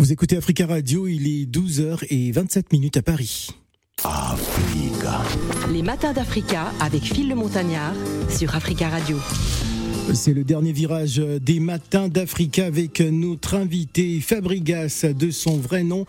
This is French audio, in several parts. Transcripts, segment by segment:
Vous écoutez Africa Radio, il est 12h27 minutes à Paris. Africa. Les matins d'Africa avec Phil le Montagnard sur Africa Radio. C'est le dernier virage des matins d'Africa avec notre invité Fabrigas de son vrai nom,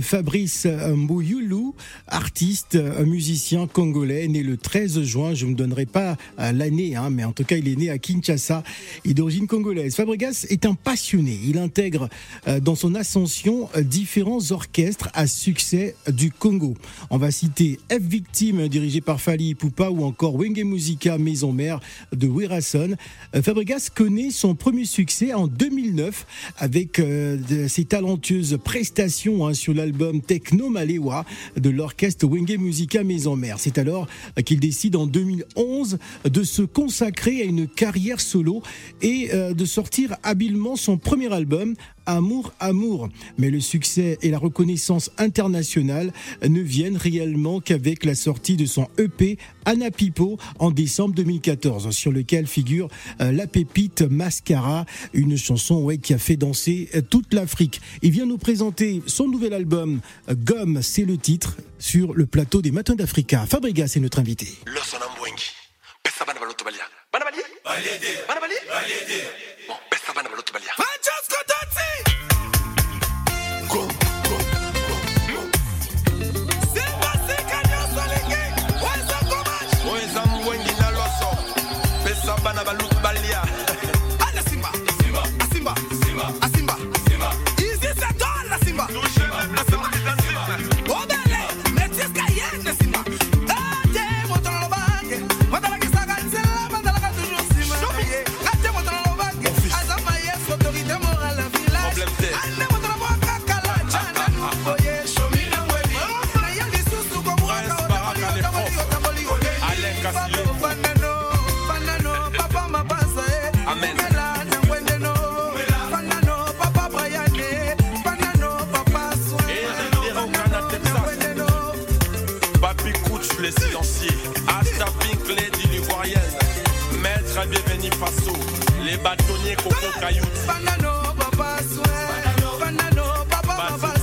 Fabrice Mbouyulu, artiste, musicien congolais, né le 13 juin. Je ne me donnerai pas l'année, hein, mais en tout cas, il est né à Kinshasa et d'origine congolaise. Fabrigas est un passionné. Il intègre euh, dans son ascension différents orchestres à succès du Congo. On va citer F Victime, dirigé par Fali Poupa, ou encore Wenge Musica, maison mère de Wirason. Fabregas connaît son premier succès en 2009 avec euh, ses talentueuses prestations hein, sur l'album Techno Malewa de l'orchestre Wenge Musica Maison Mère. C'est alors qu'il décide en 2011 de se consacrer à une carrière solo et euh, de sortir habilement son premier album Amour, amour. Mais le succès et la reconnaissance internationale ne viennent réellement qu'avec la sortie de son EP Anna Pipo en décembre 2014, sur lequel figure euh, la pépite Mascara, une chanson ouais, qui a fait danser euh, toute l'Afrique. Il vient nous présenter son nouvel album Gomme, c'est le titre, sur le plateau des Matins d'Africa. Fabriga, c'est notre invité. Balabalú les bâtonniers Coco Cailloux. Banano, papa, Banano, banano, papa, papa,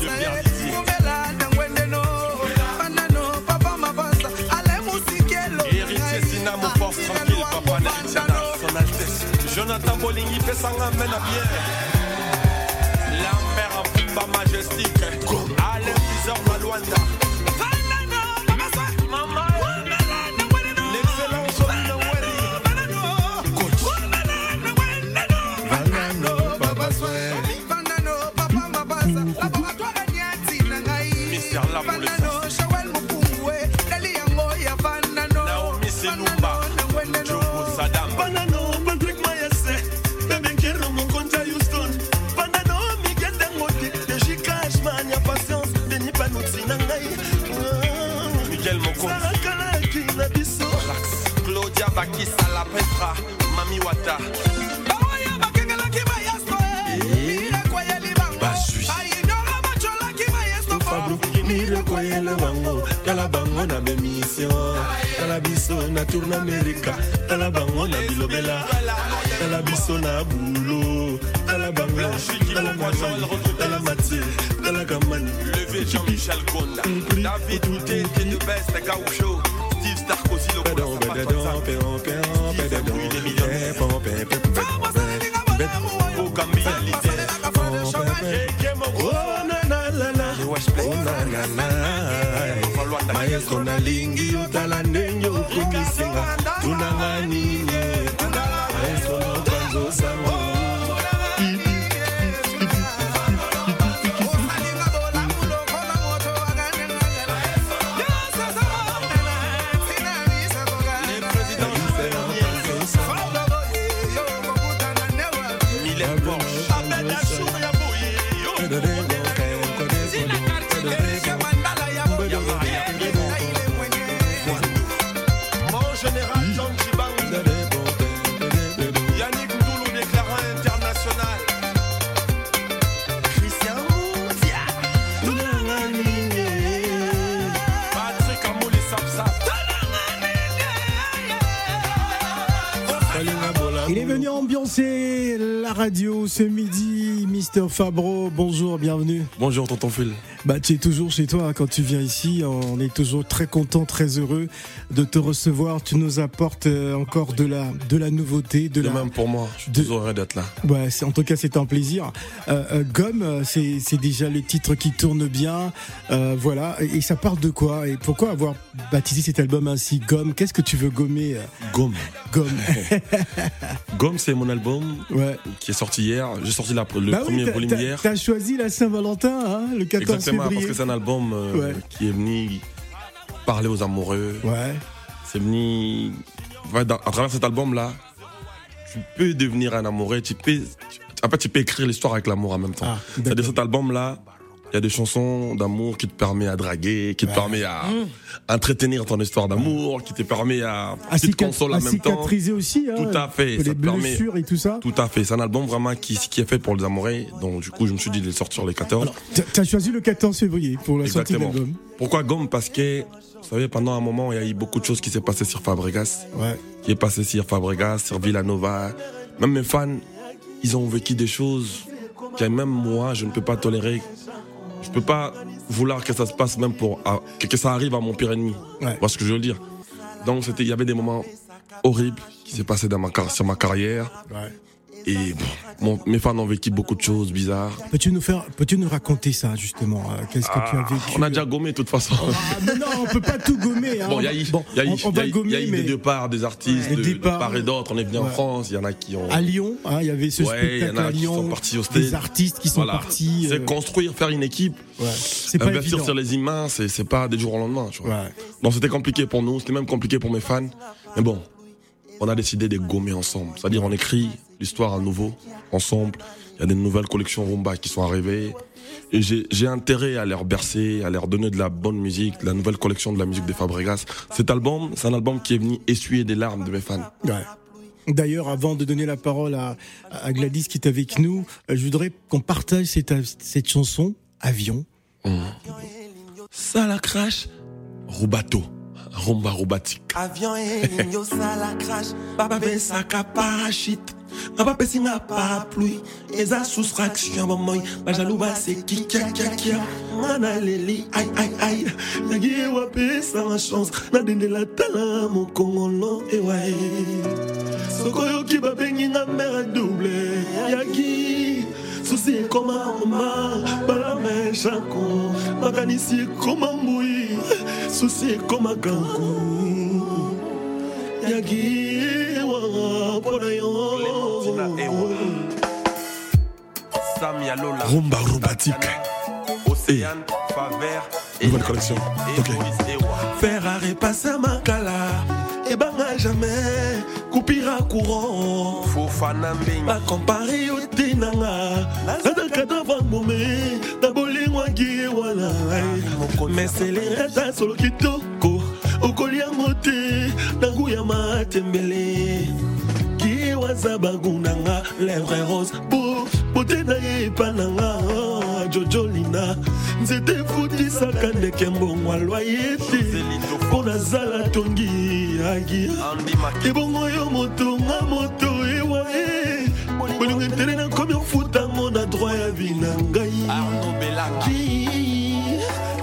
Héritier Sina, mon force tranquille, papa Narichana, son Altesse. Jonathan Bolingi fait sa main à bien. La mère en Pumba majestique. Alain Bizor Malouanda. tourne America tala bango na bilobela. Tala biso na bulo. Tala bango. Tala kamani tala matie tala kamani. Levé Jean-Michel Gonda. David Douté Steve Starkozy le Maestro nalingi otala ndenge okomisinga tunanga nini Il est venu ambiancer la radio ce midi, Mister Fabro. Bonjour, bienvenue. Bonjour, tonton Phil. Bah, tu es toujours chez toi quand tu viens ici. On est toujours très content, très heureux de te recevoir. Tu nous apportes euh, encore de la, de la nouveauté, de, De la. même pour moi, je suis de- toujours heureux d'être là. Ouais, c'est- en tout cas, c'est un plaisir. Euh, euh, Gomme, euh, c'est c'est déjà le titre qui tourne bien. Euh, voilà. Et, et ça parle de quoi? Et pourquoi avoir baptisé cet album ainsi? Gomme Qu'est-ce que tu veux gommer Gomme. Gomme. Gomme, c'est mon album ouais. qui est sorti hier. J'ai sorti la- le Bah premier volume hier. T'as choisi la Saint-Valentin, hein, le 14 Exactement, février. parce que c'est un album euh, Ouais. qui est venu parler aux amoureux. Ouais. C'est venu. ouais, dans- à travers cet album-là, tu peux devenir un amoureux. Tu peux, tu- en fait, tu peux écrire l'histoire avec l'amour en même temps. Ah, C'est-à-dire cet album-là, il y a des chansons d'amour qui te permet à draguer, qui te permet à entretenir ton histoire d'amour, qui te permet à, À, qui te cica- console en à même temps. cicatriser aussi. Hein, Tout à fait, ça les te permet- blessures et tout ça. Tout à fait. C'est un album vraiment qui, qui est fait pour les amoureux. Donc, du coup, je me suis dit de le sortir les 14. Alors, t'as- t'as choisi le 14 février pour la sortie de Exactement. l'album. Pourquoi Gomme? Parce que, vous savez, pendant un moment, il y a eu beaucoup de choses qui s'est passé sur Fabregas. Ouais. Qui est passé sur Fabregas, sur Villanova. Même mes fans, ils ont vécu des choses que même moi, je ne peux pas tolérer. Je peux pas vouloir que ça se passe même pour. à- que, que ça arrive à mon pire ennemi. Ouais. Voyez ce que je veux dire? Donc, c'était, il y avait des moments horribles qui s'est passé dans ma, sur ma carrière. Ouais. Et mon- mes fans ont vécu beaucoup de choses bizarres. Peux-tu nous faire, peux-tu nous raconter ça justement? Euh, Qu'est-ce que tu as vécu? Ah, On a déjà gommé de toute façon. Ah, mais non, on peut pas tout gommer. Hein. Bon, il y a eu, on, va gommer, il y a des départs des artistes, Des de, de part et d'autre. On est venu en Ouais. France, il y en a qui ont. à Lyon, hein, il y avait ce Ouais, il y spectacle en a à qui Lyon. sont partis au des artistes qui sont Voilà. partis. C'est euh, construire, faire une équipe, ouais. C'est pas investir évident. sur les humains, c'est pas des jours au lendemain. Tu vois. Ouais. Donc c'était compliqué pour nous, c'était même compliqué pour mes fans. Mais bon, on a décidé de gommer ensemble. C'est-à-dire on écrit l'histoire à nouveau, ensemble. Il y a des nouvelles collections Rumba qui sont arrivées. Et j'ai intérêt à leur bercer, à leur donner de la bonne musique, de la nouvelle collection de la musique des Fabregas. Cet album, c'est un album qui est venu essuyer des larmes de mes fans. Ouais. D'ailleurs, avant de donner la parole à, à Gladys qui est avec nous, euh, je voudrais qu'on partage cette, cette chanson Avion. Ça la crache, Rubato, Rumba Rubatique. avion elingi osala crash bapesaka parachute nga bapesi nga parapluie eza soustraction bomoi bajalu baseki kiakiakia nga naleli ai ai ai yangi ewapesanga chance. Nadendela tala mokongolo ewae soko oyoki babengi nga mare double. Yaki susi ekoma oma balame chanko makanisi ekoma gangu yaki ewa mpona Ewa. yo Sam Yalola. Rumba Rubatique. Océane, Favert. Nouvelle collection. Ok. Ferrari pasa makala. Ebanga jamais. Kupira courant. Bakompare yo te nanga nazalaka davant bome na bolingwaki wana meselereta solo kitoko okoliango te nangu ya matembele kiwaza bagunanga lèvre rose. Po bote na ye epa nanga jojolina nzete efutisaka ndeke mbongo alwa ye te. Mpo nazala tongi agi Andy Maki. ebongo yo moto nga moto ewa e bolingo etere nakomi ofutango na droit ya vi na ngai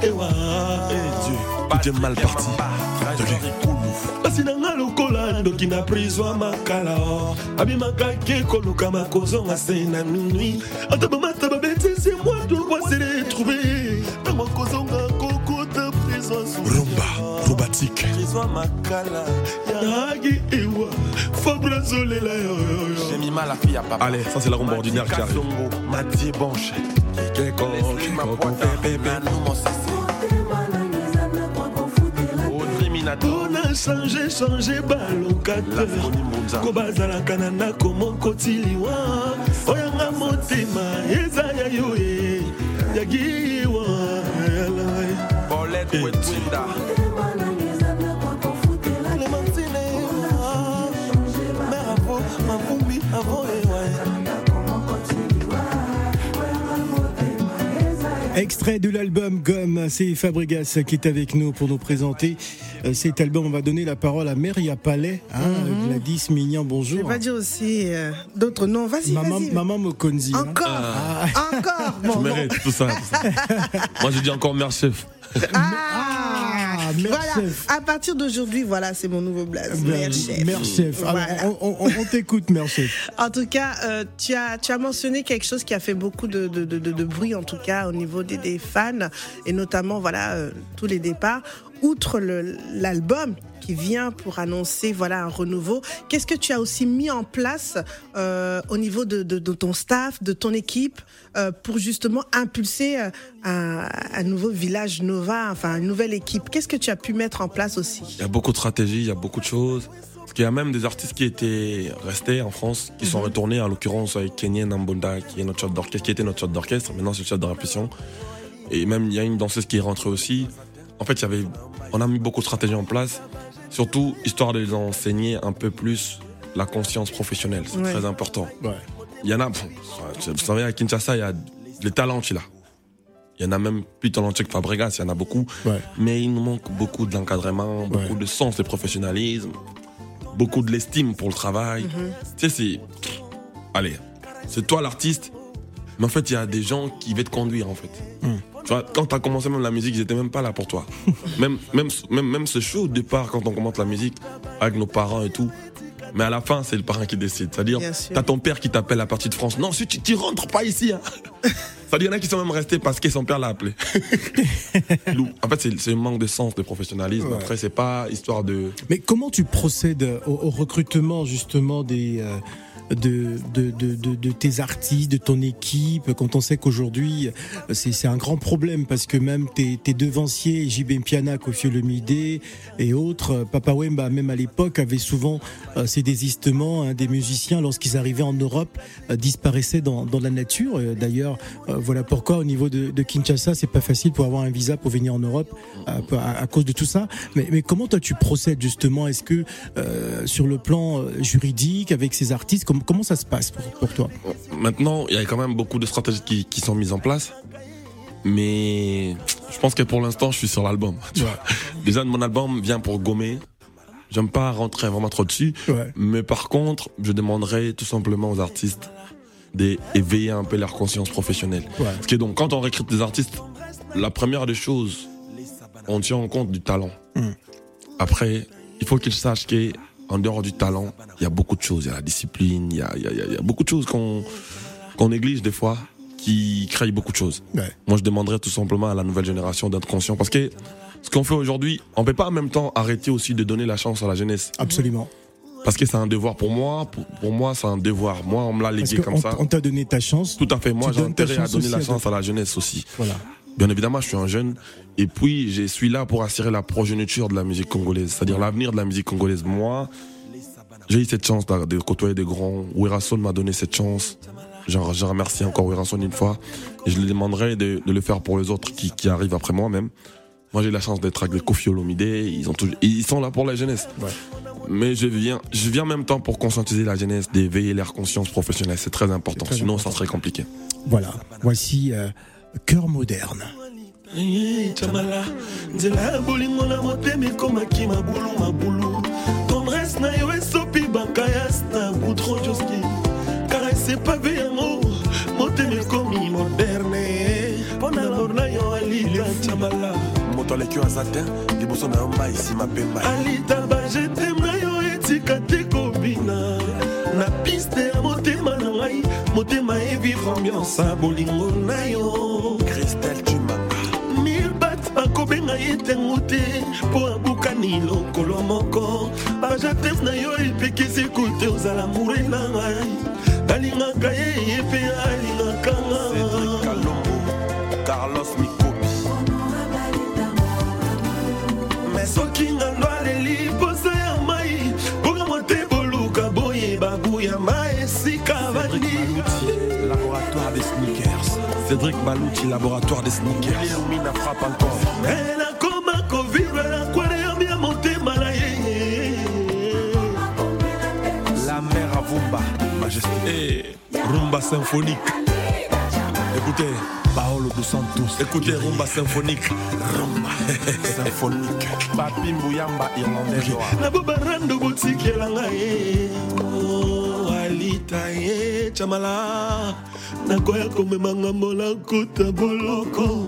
Tout est mal parti. na nga lokola ndoki na prison ya makala se na minui ata bamata babetisi mwa droit se retrouve ntango akozonga kokota Rumba ça c'est la rumba ordinaire qui change change Mbunza. ko bazalaka na ndako moko tiliwa. Oyanga motema eza ya yo ye. Yagiwa Paulette Wetwinda. clémentine Extrait de l'album Gomme, c'est Fabregas qui est avec nous pour nous présenter euh, cet album. On va donner la parole à Meria Palais, hein, mm Gladys Mignon, bonjour. Je vais dire aussi euh, d'autres noms, vas-y, Maman, Mokonzi. Hein. Encore, ah. encore. Bon, je mérite tout ça. Tout ça. Moi, je dis encore merci chef. Ah. Voilà, à partir d'aujourd'hui, voilà, c'est mon nouveau blaze. Mère chef. Voilà. Alors, on, on, on t'écoute, mère chef. En tout cas, euh, tu, as, tu as mentionné quelque chose qui a fait beaucoup de, de, de, de bruit, en tout cas, au niveau des, des fans, et notamment, voilà, euh, tous les départs. Outre l'album qui vient pour annoncer voilà un renouveau. Qu'est-ce que tu as aussi mis en place euh, au niveau de, de, de, ton staff, de ton équipe, euh, pour justement impulser euh, un, un, nouveau village Nova, enfin une nouvelle équipe? Qu'est-ce que tu as pu mettre en place aussi? Il y a beaucoup de stratégies, il y a beaucoup de choses. Parce qu'il y a même des artistes qui étaient restés en France, qui mm -hmm. sont retournés, en l'occurrence avec Kenyan Nambonda, qui est notre chef d'orchestre, qui était notre chef d'orchestre, maintenant c'est le chef de répétition. Et même il y a une danseuse qui est rentrée aussi. En fait, il y avait, on a mis beaucoup de stratégies en place. Surtout, histoire de les enseigner un peu plus la conscience professionnelle. C'est ouais. très important. Ouais. Il y en a, vous savez, à Kinshasa, il y a les talents, là. Il y en a même plus talentueux que Fabregas, il y en a beaucoup. Ouais. Mais il nous manque beaucoup d'encadrement, beaucoup de sens de professionnalisme, beaucoup de l'estime pour le travail. Mm -hmm. Tu sais, c'est. Allez, c'est toi l'artiste, mais en fait, il y a des gens qui veulent te conduire, en fait. Mm. Tu vois, quand tu as commencé même la musique, ils étaient même pas là pour toi. même, même, même, même ce show au départ, quand on commence la musique, avec nos parents et tout, mais à la fin, c'est le parrain qui décide. C'est-à-dire, t'as ton père qui t'appelle à partir de France. Non, si tu, tu rentres pas ici. Hein. C'est-à-dire, il y en a qui sont même restés parce que son père l'a appelé. en fait, c'est un manque de sens, de professionnalisme. Ouais. Après, c'est pas histoire de. Mais comment tu procèdes au, au recrutement, justement, des. Euh de, de, de, de, tes artistes, de ton équipe, quand on sait qu'aujourd'hui, c'est un grand problème parce que même tes, tes devanciers, JB Piana, Kofi et autres, Papa Wemba, même à l'époque, avaient souvent euh, ces désistements. Hein, des musiciens, lorsqu'ils arrivaient en Europe, euh, disparaissaient dans, dans la nature. D'ailleurs, euh, voilà pourquoi au niveau de, de Kinshasa, c'est pas facile pour avoir un visa pour venir en Europe à, cause de tout ça. Mais, mais comment toi tu procèdes justement? Est-ce que sur le plan juridique, avec ces artistes, comment ça se passe pour, pour, toi Maintenant, il y a quand même beaucoup de stratégies qui, qui, sont mises en place. Mais je pense que pour l'instant, je suis sur l'album. Déjà, mon album vient pour gommer. J'aime pas rentrer vraiment trop dessus. Ouais. Mais par contre, je demanderai tout simplement aux artistes d'éveiller un peu leur conscience professionnelle. Ouais. Parce que donc, quand on recrute des artistes, la première des choses, on tient en compte du talent. Mm. Après, il faut qu'ils sachent que en dehors du talent, il y a beaucoup de choses. Il y a la discipline, il y a, il y a, il y a beaucoup de choses qu'on qu'on néglige des fois, qui créent beaucoup de choses. Ouais. Moi, je demanderais tout simplement à la nouvelle génération d'être conscient. Parce que ce qu'on fait aujourd'hui, on peut pas en même temps arrêter aussi de donner la chance à la jeunesse. Absolument. Parce que c'est un devoir pour moi. Pour, pour moi, c'est un devoir. Moi, on me l'a légué comme on, ça. On t'a donné ta chance. Tout à fait. Moi, j'ai intérêt à donner la chance à la jeunesse aussi. Voilà. Bien évidemment, je suis un jeune. Et puis, je suis là pour assurer la progéniture de la musique congolaise. C'est-à-dire l'avenir de la musique congolaise. Moi, j'ai eu cette chance de côtoyer des grands. Wirason m'a donné cette chance. Je, je remercie encore Wirason une fois. Et je lui demanderai de, de, le faire pour les autres qui, qui arrivent après moi même. Moi, j'ai la chance d'être avec les Kofi Olomide. Ils, ont tout, ils sont là pour la jeunesse. Ouais. Mais je viens, je viens en même temps pour conscientiser la jeunesse, d'éveiller leur conscience professionnelle. C'est très important. Très Sinon, important. ça serait compliqué. Voilà. Voici euh, Cœur moderne. chamala nzela ya bolingo na motema ekomaki mabulu mabulu. Tendresse na yo esopi bakayas na butrojoski karese pave yango motema ekomi moderne. Mpo na lor na yo alita chamala moto aleki oyo aza te liboso na yo mai nsima mpe mai alita bajetem na yo etika te kobina. Na piste ya motema na ngai motema evivre ambiance ya bolingo na yo kristel tumanga bakobenga ye ntango te mpo abukani lokolo moko. Bajates na yo epekisi kute ozala mure na ngai nalingaka ye ye mpe alingaka nga Cédric Balouti, laboratoire des sneakers. Illumina frappe encore. Elle a comme kovivre l'aquarium ya motema na ye. La mer à Vumba, majesté. Et Rumba symphonique. Écoutez, Paolo dos Santos. Écoutez rumba symphonique. Rumba symphonique. Papi Mbuyamba irlandais noir. nabobarando botikelanga ye Oh, kokita ye camala nakoya komema ngambo nakuta boloko.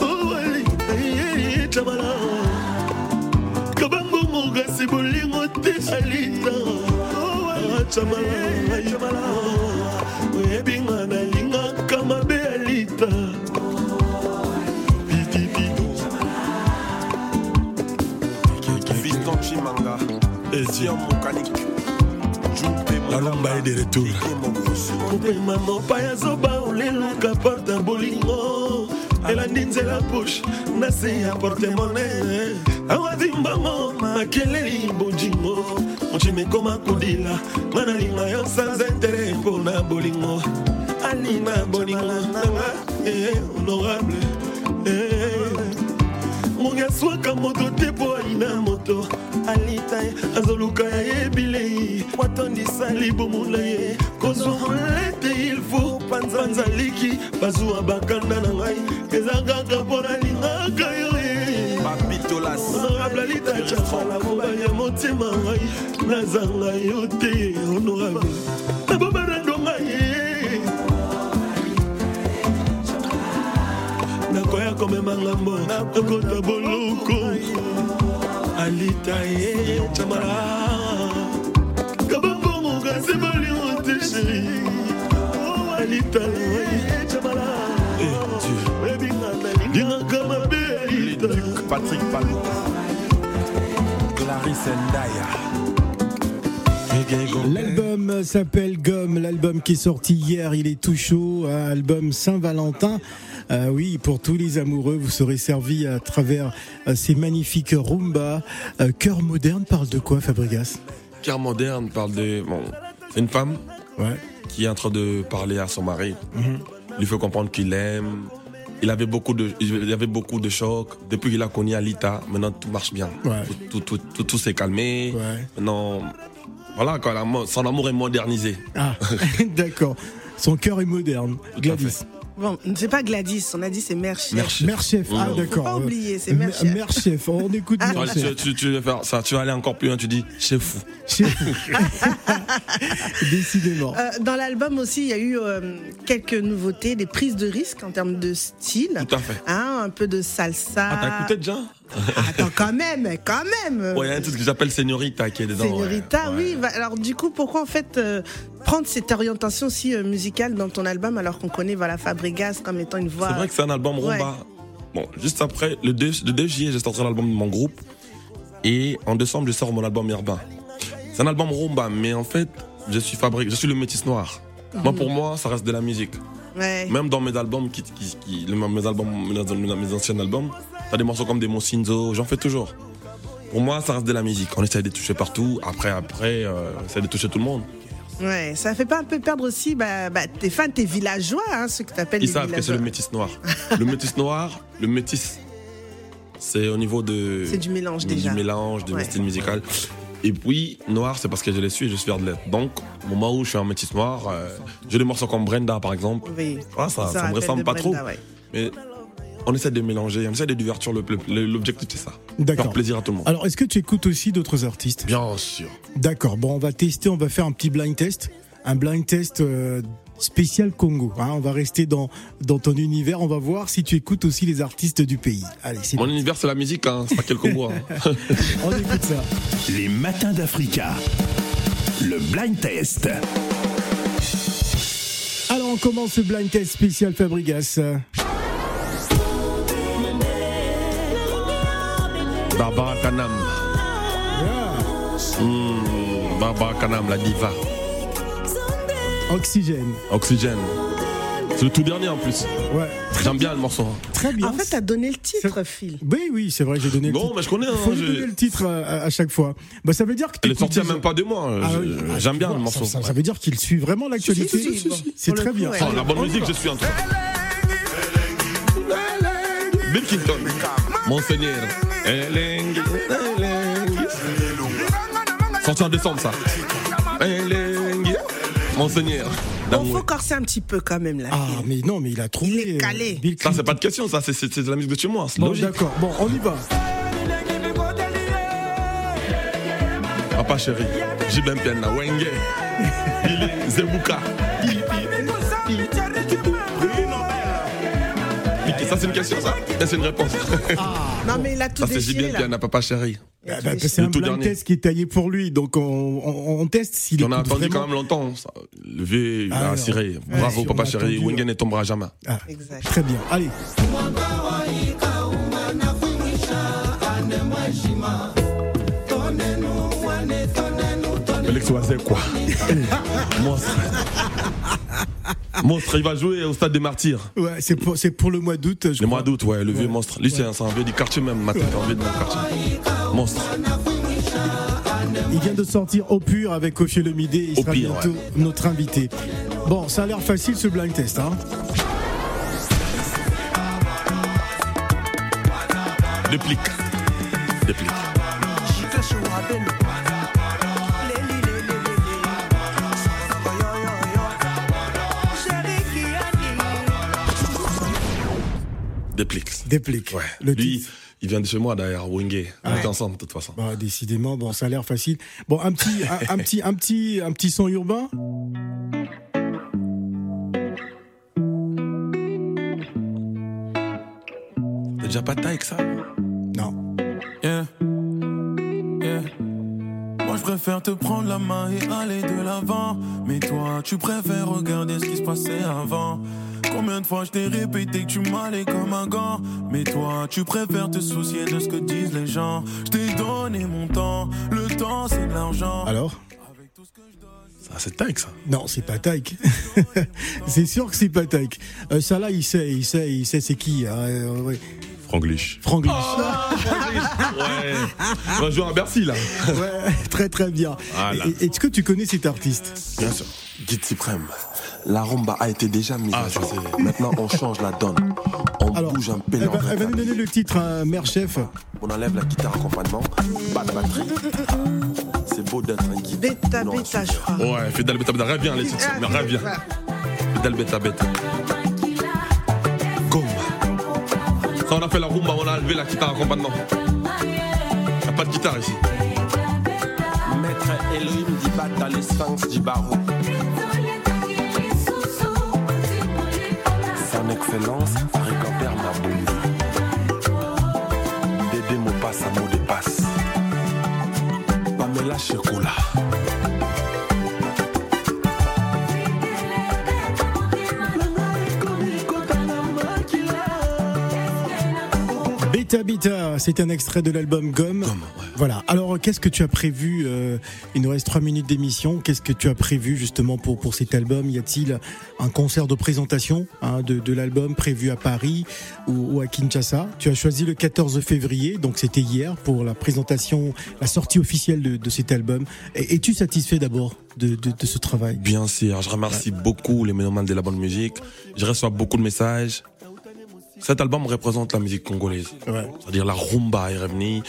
Owalita ye camala kabango mokasi bolingo te alita camala oyebinga nalingaka mabe alita. Fiston Chimanga, Ezio Mokanique. La lomba est de retour. kopema mopaya zoba oleluka porta bolingo. Elandi nzela pushe na se ya portemone awadimbango makeleli bojingo. Mocima ekoma kodila nga nalinga yo sans intere mpona bolingo. Alina bolingo nanga eh, honorable eh. mongi aswaka moto te mpo alina moto alita ye azoluka ya yebilei watondisa libumu na ye. Kozwa molete ilfo panzanza liki. Bazwa bakanda na ngai. Eza kaka mpo nalingaka yo ye. Honorable alita camala mobali ya motema ngai. Nazanga yo te honorable. Nabobana ngai ye. Nakoya komema ngambo nakota boloko alita ye camala kabambongo kasi bolingo te sheri Oh, alita ye camala oyebinga nalingaka mabe Les alita Ducs Patrick Palou. Clarisse Ndaya. L'album s'appelle Gomme, l'album qui est sorti hier, il est tout chaud, album Saint-Valentin. Euh, oui, pour tous les amoureux, vous serez servis à travers euh, ces magnifiques rumba. Euh, Cœur moderne parle de quoi, Fabregas? Cœur moderne parle de. Bon, c'est une femme Ouais. qui est en train de parler à son mari. Il lui faut comprendre qu'il l'aime. Il avait beaucoup de, il y avait beaucoup de chocs. Depuis qu'il a connu Alita, maintenant tout marche bien. Ouais. Tout, tout, tout, tout, s'est calmé. Ouais. Maintenant, voilà, quoi, son amour est modernisé. Ah, d'accord. Son cœur est moderne. Gladys. Bon, c'est pas Gladys, on a dit c'est Mère Chef. Mère Chef. Mère chef. Ah, Mmh. d'accord. Faut pas oublier, c'est Mère Chef. Mère chef. On écoute Ah. Mère Tu, chef. tu, tu veux faire ça, tu vas aller encore plus loin, tu dis, c'est fou. Chef. Décidément. Euh, dans l'album aussi, il y a eu euh, quelques nouveautés, des prises de risques en termes de style. Tout à fait. Hein, un peu de salsa. Ah, t'as écouté déjà? Attends, quand même, quand même. Ouais, il y a un truc que j'appelle Señorita qui est dedans. Señorita, ouais. oui. Bah, alors du coup, pourquoi en fait euh, prendre cette orientation aussi euh, musicale dans ton album alors qu'on connaît voilà Fabregas comme étant une voix. C'est vrai que c'est un album Ouais. rumba. Bon, juste après, le 2, le 2 juillet, j'ai sorti l'album de mon groupe. Et en décembre, je sors mon album Urbain. C'est un album rumba, mais en fait, je suis fabrique, je suis le métis noir. Moi, pour moi, ça reste de la musique. Ouais. Même dans mes albums, qui, qui, qui- mes, albums mes anciens albums, t'as des morceaux comme des Monsinzo, j'en fais toujours. Pour moi, ça reste de la musique. On essaie de toucher partout. Après, après, euh, on essaie de toucher tout le monde. Ouais, ça fait pas un peu perdre aussi bah, bah, tes fans, tes villageois, hein, ceux que t'appelles Ils les savent que c'est le métis noir. le métis noir, le métis, c'est au niveau de. C'est du mélange du déjà. mélange, de Ouais. mes styles musical. Et puis, noir, c'est parce que je les suis et je suis fier de l'être. Donc, au moment où je suis un métis noir, euh, j'ai des morceaux comme Brenda, par exemple. Oui. Ah, ça, ça, me ressemble pas Brenda, trop. ouais. Mais on essaie de mélanger, on essaie de divertir. L'objectif, c'est ça. D'accord. Faire plaisir à tout le monde. Alors, est-ce que tu écoutes aussi d'autres artistes? Bien sûr. D'accord. Bon, on va tester, on va faire un petit blind test. Un blind test euh, spécial Congo. hein. on va rester dans, dans ton univers. On va voir si tu écoutes aussi les artistes du pays. Allez, c'est Mon univers, c'est la musique, hein. c'est pas quel Congo. hein. On écoute ça. Les matins d'Africa. Le blind test. Alors, on commence ce blind test spécial Fabrigas. Barbara Kanam. Hmm, Barbara Kanam, la diva. Oxygène. Oxygène. C'est le tout dernier en plus. Ouais. J'aime bien le morceau. Très bien. En fait, t'as donné le titre, Phil. Oui, oui, c'est vrai, j'ai donné le Non, titre. mais je connais. hein, Faut donner le titre à, à- à chaque fois. Bah, ça veut dire que Elle est sortie il y a déjà- même pas deux mois. Ah oui, ah, J'aime bien vois, le morceau. Ça, ça veut dire qu'il suit vraiment l'actualité. Si, si, si, bon, C'est très coup, bien. ouais. Oh, la bonne On musique, je suis en train. Bill Clinton. Monseigneur. Elengi, Elengi. Sorti en décembre, ça. Elengi. Monseigneur. Bon, faut corser un petit peu quand même là. Ah, mais non, mais il a trouvé. Il est calé. euh, Bill Ça, c'est pas de question, ça, c'est- de la musique de chez moi, Bon, logique. d'accord. Bon, on y va. Papa chéri, Jibem Piana, Wenge, Billy, Zebuka. Ça c'est une question ça c'est une réponse. Non, mais il a tout Ça c'est là. Piana, Papa chéri. Ah, bah, c'est un tout blind dernier. test qui est taillé pour lui, donc on, on- on teste s'il On a attendu vraiment. quand même longtemps. ça. Le vieux, il Ah, a. Ouais, Bravo Papa chéri, Wengen ne tombera jamais. Ah, Exact. très bien. Allez. Félix Oisé, quoi Monstre. Monstre, il va jouer au stade des martyrs. Ouais, c'est pour, c'est pour le mois d'août. Le crois. mois d'août, ouais, le vieux monstre. Lui, c'est un, vieux du quartier même, Matin, c'est un vieux de mon quartier. Monstre. Il vient de sortir au pur avec Ophieu le Midé. Il Au sera pire, bientôt notre invité. Bon, ça a l'air facile ce blind test. Hein. Déplique. Déplique. Déplique. Déplique. Ouais. Le Lui, titre. il vient de chez moi d'ailleurs, Wenge. On était ensemble de toute façon. Bah, décidément, bon, ça a l'air facile. Bon, un petit, un, un petit, un petit, un petit son urbain. T'as déjà pas de taille avec ça? Non. Yeah. Yeah. Moi je préfère te prendre la main et aller de l'avant. Mais toi, tu préfères regarder ce qui se passait avant. Combien de fois je t'ai répété que tu m'allais comme un gant? Mais toi, tu préfères te soucier de ce que disent les gens. Je t'ai donné mon temps. Le temps, c'est de l'argent. Alors? Ça, c'est taille ça. Non, c'est pas Taïk. c'est sûr que c'est pas Taïk. Euh, ça là, il sait, il sait, il sait c'est qui. hein, euh, ouais. Franglish. Franglish. Ouais. On va jouer à Bercy là. Ouais, très très bien. Voilà. Est-ce que tu connais cet artiste? Bien sûr. Guide suprême. La rumba a été déjà mise Ah, à jour. Maintenant, on change la donne. On Alors, bouge un elle peu va, elle va nous donner le titre, hein, mère chef. On enlève la guitare accompagnement, pas de batterie. C'est beau d'être un guide. Bêta, Non, bêta, je crois. Ouais, Fidel Beta Beta, reviens les titres, mais reviens. Fidel Beta Beta. Gomme. Ça, on a fait la rumba, on a enlevé la guitare accompagnement. Y a pas de guitare ici. Maître Elohim dit bata les sphinx du barreau. excellence, Rigobert Maboundi. Dédé Mopassa, mot de passe. Pamela Chekola. C'est un extrait de l'album Gomme. Voilà. Alors, qu'est-ce que tu as prévu euh, Il nous reste trois minutes d'émission. Qu'est-ce que tu as prévu justement pour pour cet album Y a-t-il un concert de présentation hein, de, de l'album prévu à Paris ou, ou à Kinshasa? Tu as choisi le 14 février, donc c'était hier pour la présentation, la sortie officielle de, de cet album. Es-tu satisfait d'abord de, de, de ce travail? Bien sûr, je remercie beaucoup les mélomanes de la bonne musique. Je reçois beaucoup de messages. Cet album représente la musique congolaise. Ouais. C'est-à-dire la rumba est revenue.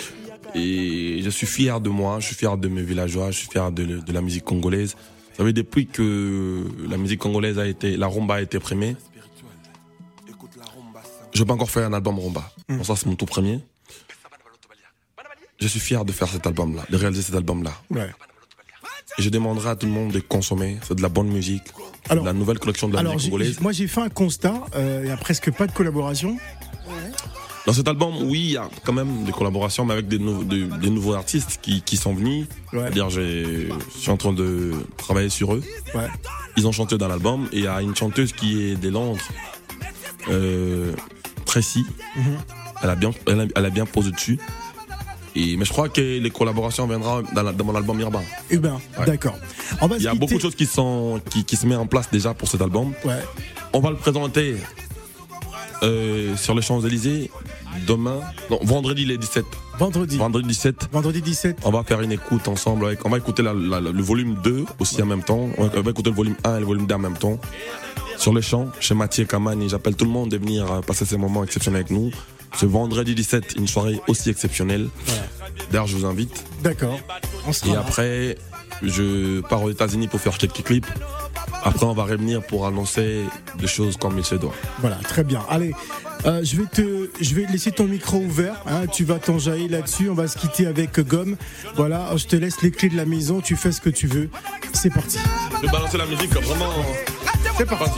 Et je suis fier de moi, je suis fier de mes villageois, je suis fier de, de la musique congolaise. Vous savez, depuis que la musique congolaise a été, la rumba a été primée, je n'ai pas encore fait un album rumba. Bon, ça, c'est mon tout premier. Je suis fier de faire cet album-là, de réaliser cet album-là. Ouais. Je demanderai à tout le monde de consommer. C'est de la bonne musique. Alors- la nouvelle collection de la Alors, musique congolaise. moi j'ai fait un constat. euh, Il y a presque pas de collaboration. Dans cet album, oui, il y a quand même des collaborations, mais avec des, nou- de- des nouveaux artistes qui, qui sont venus. Ouais. C'est-à-dire, j'ai- je suis en train de travailler sur eux. Ouais. Ils ont chanté dans l'album. Et il y a une chanteuse qui est des Londres, euh, Tracy. Mhm. elle, a bien, elle, a, elle a bien posé dessus. Et, mais je crois que les collaborations viendront dans, la- dans mon album Urbain. Ouais. d'accord. Il y a beaucoup de choses qui, sont, qui, qui se mettent en place déjà pour cet album. Ouais. On va le présenter euh, sur les Champs-Élysées demain, non, vendredi les 17. Vendredi. Vendredi 17. Vendredi 17. On va faire une écoute ensemble. Avec, on va écouter la- la- le volume 2 aussi en même temps. On va, on va écouter le volume 1 et le volume 2 en même temps. Sur les champs, chez Mathieu Kamani. J'appelle tout le monde de venir euh, passer ces moments exceptionnels avec nous. Ce vendredi 17, une soirée aussi exceptionnelle. D'ailleurs, je vous invite. D'accord. On sera Et là. après, je pars aux États-Unis pour faire quelques clips. Après, on va revenir pour annoncer des choses comme il se doit. Voilà, très bien. Allez, euh, je vais te, je vais laisser ton micro ouvert. Hein, tu vas t'enjailler là-dessus. On va se quitter avec Gomme. Voilà, je te laisse les clés de la maison. Tu fais ce que tu veux. C'est parti. Je vais balancer la musique vraiment. C'est parti.